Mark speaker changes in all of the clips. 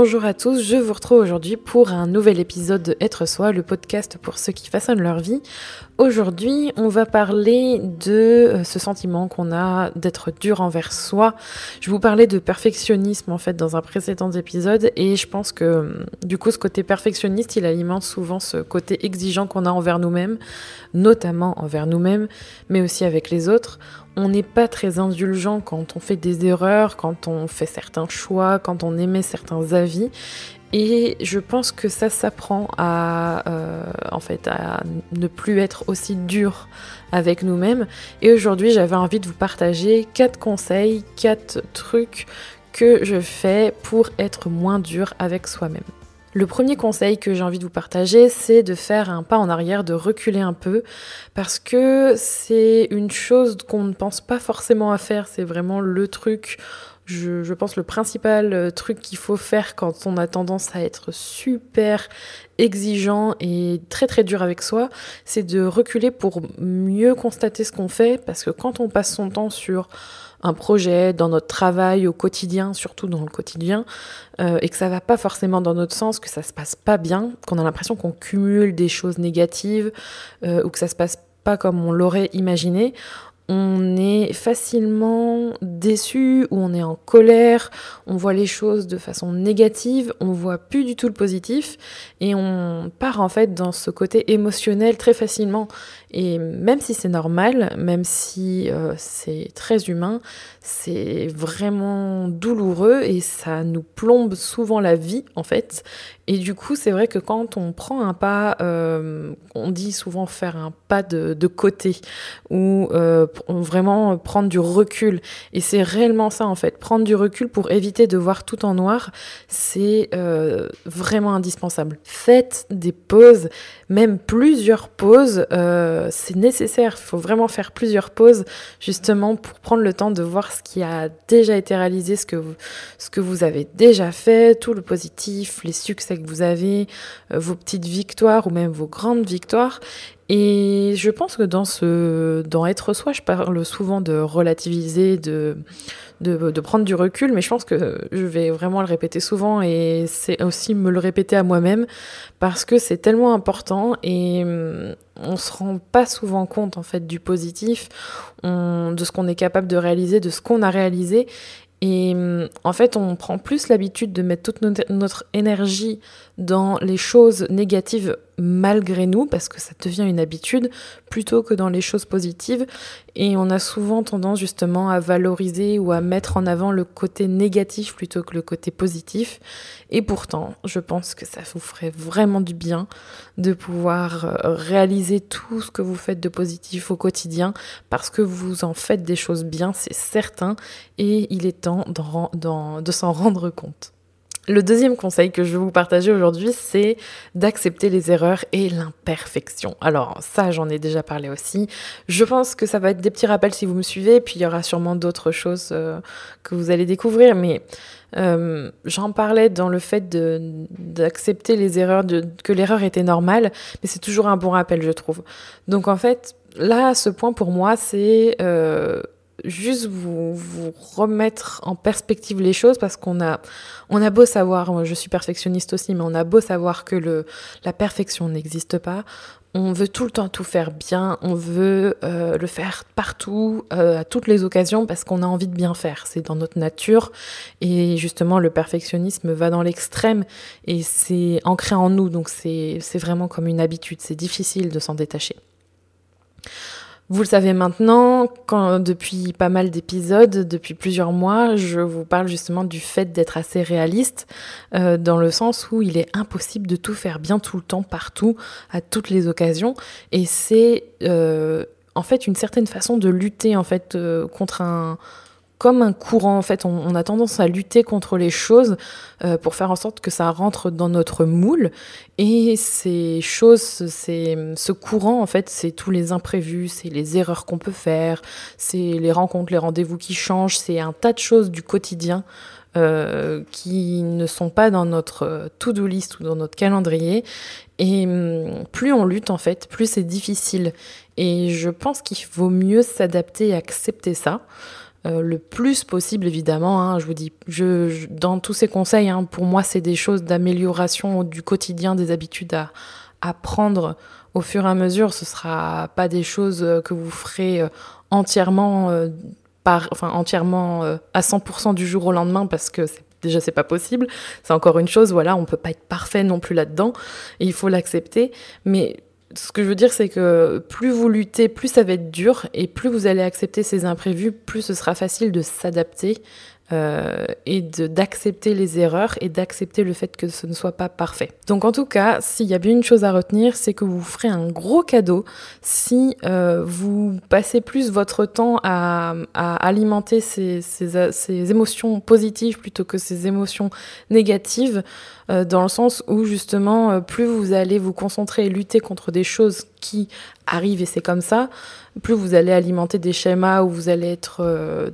Speaker 1: Bonjour à tous, je vous retrouve aujourd'hui pour un nouvel épisode de Être Soi, le podcast pour ceux qui façonnent leur vie. Aujourd'hui, on va parler de euh, ce sentiment qu'on a d'être dur envers soi. Je vous parlais de perfectionnisme en fait dans un précédent épisode et je pense que du coup ce côté perfectionniste, il alimente souvent ce côté exigeant qu'on a envers nous-mêmes, notamment envers nous-mêmes, mais aussi avec les autres on n'est pas très indulgent quand on fait des erreurs, quand on fait certains choix, quand on émet certains avis. Et je pense que ça s'apprend à, euh, en fait, à ne plus être aussi dur avec nous-mêmes. Et aujourd'hui, j'avais envie de vous partager quatre conseils, quatre trucs que je fais pour être moins dur avec soi-même. Le premier conseil que j'ai envie de vous partager, c'est de faire un pas en arrière, de reculer un peu, parce que c'est une chose qu'on ne pense pas forcément à faire, c'est vraiment le truc, je, pense le principal euh, truc qu'il faut faire quand on a tendance à être super exigeant et très très dur avec soi, c'est de reculer pour mieux constater ce qu'on fait, parce que quand on passe son temps sur un projet, dans notre travail au quotidien, surtout dans le quotidien, euh, et que ça va pas forcément dans notre sens, que ça se passe pas bien, qu'on a l'impression qu'on cumule des choses négatives euh, ou que ça se passe pas comme on l'aurait imaginé, on est facilement déçu ou on est en colère, on voit les choses de façon négative, on voit plus du tout le positif et on part en fait dans ce côté émotionnel très facilement. Et même si c'est normal, même si euh, c'est très humain, c'est vraiment douloureux et ça nous plombe souvent la vie en fait. Et du coup, c'est vrai que quand on prend un pas, euh, on dit souvent faire un pas de, côté ou euh, vraiment prendre du recul. Et c'est réellement ça en fait, prendre du recul pour éviter de voir tout en noir, c'est vraiment indispensable. Faites des pauses, même plusieurs pauses. Euh, c'est nécessaire. Il faut vraiment faire plusieurs pauses justement pour prendre le temps de voir ce qui a déjà été réalisé, ce que vous, ce que vous avez déjà fait, tout le positif, les succès que vous avez, euh, vos petites victoires ou même vos grandes victoires. Et je pense que dans ce, dans être soi, je parle souvent de relativiser, de, de, prendre du recul, mais je pense que je vais vraiment le répéter souvent et c'est aussi me le répéter à moi-même parce que c'est tellement important et hum, on se rend pas souvent compte en fait du positif, de ce qu'on est capable de réaliser, de ce qu'on a réalisé et hum, en fait, on prend plus l'habitude de mettre toute notre, énergie dans les choses négatives malgré nous, parce que ça devient une habitude, plutôt que dans les choses positives. Et on a souvent tendance justement à valoriser ou à mettre en avant le côté négatif plutôt que le côté positif. Et pourtant, je pense que ça vous ferait vraiment du bien de pouvoir euh, réaliser tout ce que vous faites de positif au quotidien, parce que vous en faites des choses bien, c'est certain, et il est temps de s'en rendre compte. Le deuxième conseil que je vais vous partager aujourd'hui, c'est d'accepter les erreurs et l'imperfection. Alors ça, j'en ai déjà parlé aussi. Je pense que ça va être des petits rappels si vous me suivez, puis il y aura sûrement d'autres choses euh, que vous allez découvrir, mais euh, j'en parlais dans le fait d'accepter les erreurs, de, que l'erreur était normale, mais c'est toujours un bon rappel, je trouve. Donc en fait, là, ce point pour moi, c'est... Euh, juste vous, vous remettre en perspective les choses parce qu'on a, on a beau savoir, je suis perfectionniste aussi, mais on a beau savoir que le, la perfection n'existe pas. On veut tout le temps tout faire bien, on veut euh, le faire partout, euh, à toutes les occasions, parce qu'on a envie de bien faire. C'est dans notre nature. Et justement, le perfectionnisme va dans l'extrême et c'est ancré en nous. Donc c'est vraiment comme une habitude. C'est difficile de s'en détacher. Vous le savez maintenant, quand, depuis pas mal d'épisodes, depuis plusieurs mois, je vous parle justement du fait d'être assez réaliste, euh, dans le sens où il est impossible de tout faire bien tout le temps, partout, à toutes les occasions. Et c'est euh, en fait une certaine façon de lutter en fait euh, contre un comme un courant. En fait, on, a tendance à lutter contre les choses euh, pour faire en sorte que ça rentre dans notre moule. Et ces choses, ce courant, en fait, c'est tous les imprévus, c'est les erreurs qu'on peut faire, c'est les rencontres, les rendez-vous qui changent, c'est un tas de choses du quotidien. Euh, qui ne sont pas dans notre to-do list ou dans notre calendrier. Et hum, plus on lutte, en fait, plus c'est difficile. Et je pense qu'il vaut mieux s'adapter et accepter ça. Le plus possible évidemment. Hein, je vous dis, je, dans tous ces conseils, hein, pour moi, c'est des choses d'amélioration du quotidien, des habitudes à, à prendre au fur et à mesure. Ce sera pas des choses que vous ferez entièrement par, enfin entièrement à 100% du jour au lendemain parce que c'est déjà c'est pas possible. C'est encore une chose, voilà, on peut pas être parfait non plus là-dedans, il faut l'accepter. Mais ce que je veux dire, c'est que plus vous luttez, plus ça va être dur, et plus vous allez accepter ces imprévus, plus ce sera facile de s'adapter euh, et d'accepter les erreurs et d'accepter le fait que ce ne soit pas parfait. Donc en tout cas, s'il y a bien une chose à retenir, c'est que vous ferez un gros cadeau si euh, vous passez plus votre temps à, alimenter ces, ces, ces, émotions positives plutôt que ces émotions négatives, euh, dans le sens où justement, euh, plus vous allez vous concentrer et lutter contre des choses qui arrivent et c'est comme ça, plus vous allez alimenter des schémas où vous allez être, euh,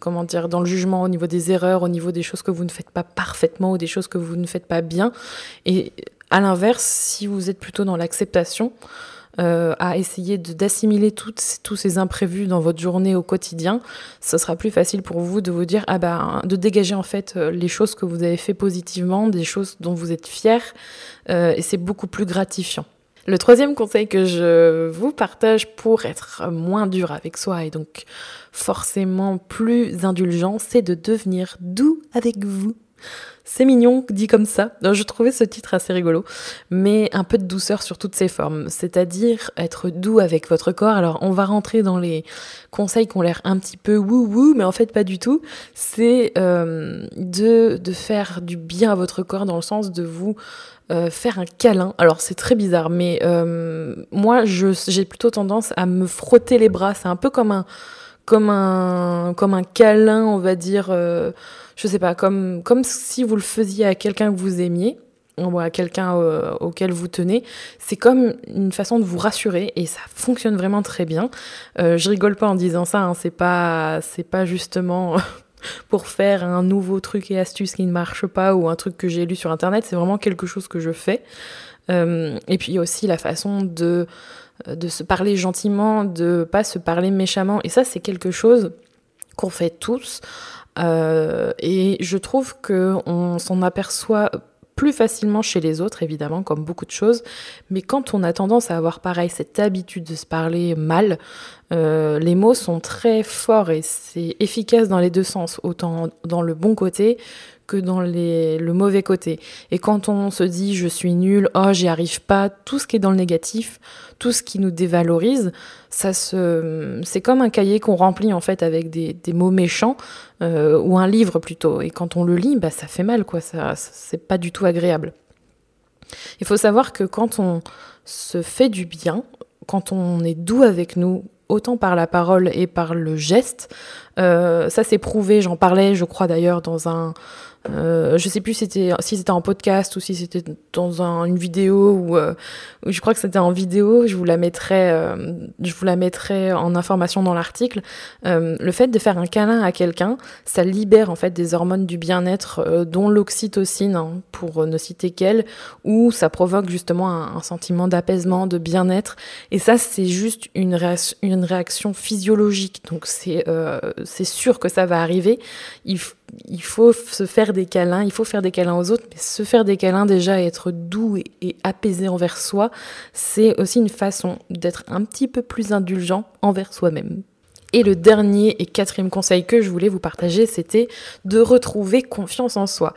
Speaker 1: comment dire, dans le jugement au niveau des erreurs, au niveau des choses que vous ne faites pas parfaitement ou des choses que vous ne faites pas bien. Et à l'inverse, si vous êtes plutôt dans l'acceptation, euh, à essayer d'assimiler tous ces imprévus dans votre journée au quotidien, ce sera plus facile pour vous de vous dire, ah ben, de dégager en fait euh, les choses que vous avez fait positivement, des choses dont vous êtes fier, et c'est beaucoup plus gratifiant. Le troisième conseil que je vous partage pour être moins dur avec soi et donc forcément plus indulgent, c'est de devenir doux avec vous. C'est mignon dit comme ça. Je trouvais ce titre assez rigolo, mais un peu de douceur sur toutes ses formes, c'est-à-dire être doux avec votre corps. Alors on va rentrer dans les conseils qui ont l'air un petit peu wou wou, mais en fait pas du tout. C'est euh, de, de faire du bien à votre corps dans le sens de vous euh, faire un câlin. Alors c'est très bizarre, mais euh, moi j'ai plutôt tendance à me frotter les bras. C'est un peu comme un comme un comme un câlin, on va dire. Euh, je sais pas, comme comme si vous le faisiez à quelqu'un que vous aimiez ou à quelqu'un auquel vous tenez, c'est comme une façon de vous rassurer et ça fonctionne vraiment très bien. je rigole pas en disant ça, hein, c'est pas c'est pas justement pour faire un nouveau truc et astuce qui ne marche pas ou un truc que j'ai lu sur internet. C'est vraiment quelque chose que je fais. Euh, et puis aussi la façon de, de se parler gentiment, de pas se parler méchamment. Et ça, c'est quelque chose qu'on fait tous. Euh, et je trouve qu'on s'en aperçoit plus facilement chez les autres, évidemment, comme beaucoup de choses. Mais quand on a tendance à avoir pareil cette habitude de se parler mal, euh, les mots sont très forts et c'est efficace dans les deux sens, autant dans le bon côté que dans le mauvais côté. Et quand on se dit je suis nul, oh j'y arrive pas, tout ce qui est dans le négatif, tout ce qui nous dévalorise, ça se, c'est comme un cahier qu'on remplit en fait avec des, des mots méchants euh, ou un livre plutôt. Et quand on le lit, bah ça fait mal quoi, ça, c'est pas du tout agréable. Il faut savoir que quand on se fait du bien, quand on est doux avec nous, autant par la parole et par le geste, euh, ça c'est prouvé, j'en parlais je crois d'ailleurs dans un euh, je sais plus si c'était si c'était en podcast ou si c'était dans un, une vidéo ou euh, je crois que c'était en vidéo. Je vous la mettrai, euh, je vous la mettrai en information dans l'article. Euh, le fait de faire un câlin à quelqu'un, ça libère en fait des hormones du bien-être, dont l'oxytocine, hein, pour ne citer qu'elle, où ça provoque justement un, sentiment d'apaisement, de bien-être. Et ça, c'est juste une réaction, physiologique. Donc c'est c'est sûr que ça va arriver. Il faut se faire des câlins, il faut faire des câlins aux autres, mais se faire des câlins déjà, être doux et, apaisé envers soi, c'est aussi une façon d'être un petit peu plus indulgent envers soi-même. Et le dernier et quatrième conseil que je voulais vous partager, c'était de retrouver confiance en soi.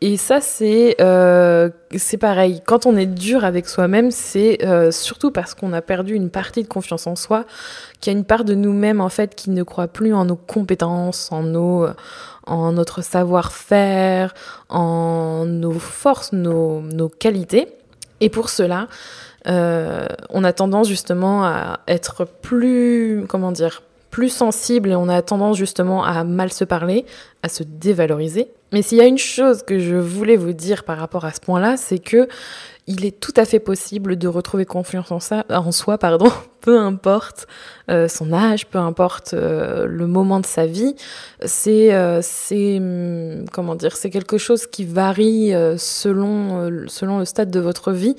Speaker 1: Et ça, c'est euh, c'est pareil. Quand on est dur avec soi-même, c'est euh, surtout parce qu'on a perdu une partie de confiance en soi, qu'il y a une part de nous-mêmes en fait qui ne croit plus en nos compétences, en nos en notre savoir-faire, en nos forces, nos, nos qualités. Et pour cela, euh, on a tendance justement à être plus, comment dire, plus sensible et on a tendance justement à mal se parler, à se dévaloriser. Mais s'il y a une chose que je voulais vous dire par rapport à ce point-là, c'est que il est tout à fait possible de retrouver confiance en, ça, en soi, pardon, peu importe euh, son âge, peu importe euh, le moment de sa vie. C'est, euh, c'est, hum, comment dire, c'est quelque chose qui varie selon, selon le stade de votre vie.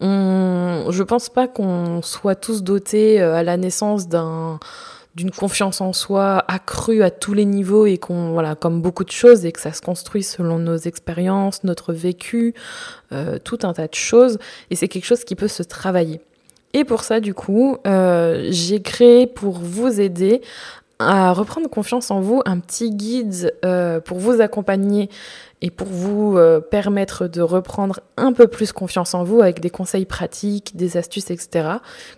Speaker 1: On, je pense pas qu'on soit tous dotés à la naissance d'un d'une confiance en soi accrue à tous les niveaux et qu'on, voilà, comme beaucoup de choses, et que ça se construit selon nos expériences, notre vécu, euh, tout un tas de choses. Et c'est quelque chose qui peut se travailler. Et pour ça, du coup, euh, j'ai créé pour vous aider à reprendre confiance en vous un petit guide euh, pour vous accompagner et pour vous euh, permettre de reprendre un peu plus confiance en vous avec des conseils pratiques, des astuces, etc.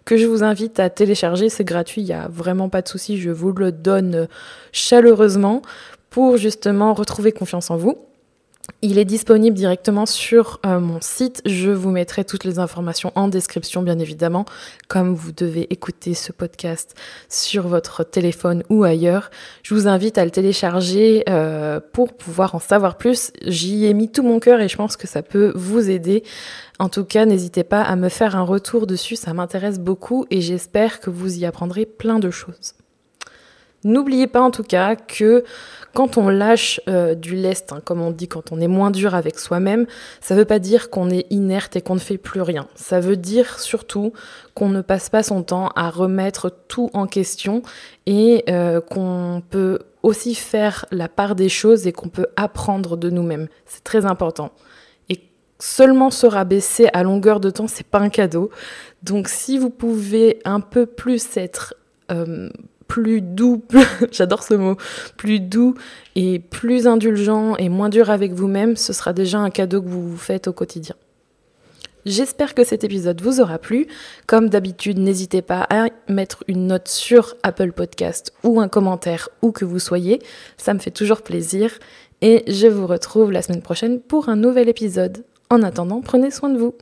Speaker 1: que je vous invite à télécharger. C'est gratuit, il n'y a vraiment pas de souci, je vous le donne chaleureusement pour justement retrouver confiance en vous. Il est disponible directement sur euh, mon site. Je vous mettrai toutes les informations en description, bien évidemment. Comme vous devez écouter ce podcast sur votre téléphone ou ailleurs, je vous invite à le télécharger euh, pour pouvoir en savoir plus. J'y ai mis tout mon cœur et je pense que ça peut vous aider. En tout cas, n'hésitez pas à me faire un retour dessus, ça m'intéresse beaucoup et j'espère que vous y apprendrez plein de choses. N'oubliez pas en tout cas que quand on lâche euh, du lest, hein, comme on dit, quand on est moins dur avec soi-même, ça ne veut pas dire qu'on est inerte et qu'on ne fait plus rien. Ça veut dire surtout qu'on ne passe pas son temps à remettre tout en question et euh, qu'on peut aussi faire la part des choses et qu'on peut apprendre de nous-mêmes. C'est très important. Et seulement se rabaisser à longueur de temps, c'est pas un cadeau. Donc si vous pouvez un peu plus être euh, plus doux, j'adore ce mot, plus doux et plus indulgent et moins dur avec vous-même, ce sera déjà un cadeau que vous vous faites au quotidien. J'espère que cet épisode vous aura plu. Comme d'habitude, n'hésitez pas à mettre une note sur Apple Podcast ou un commentaire où que vous soyez. Ça me fait toujours plaisir. Et je vous retrouve la semaine prochaine pour un nouvel épisode. En attendant, prenez soin de vous.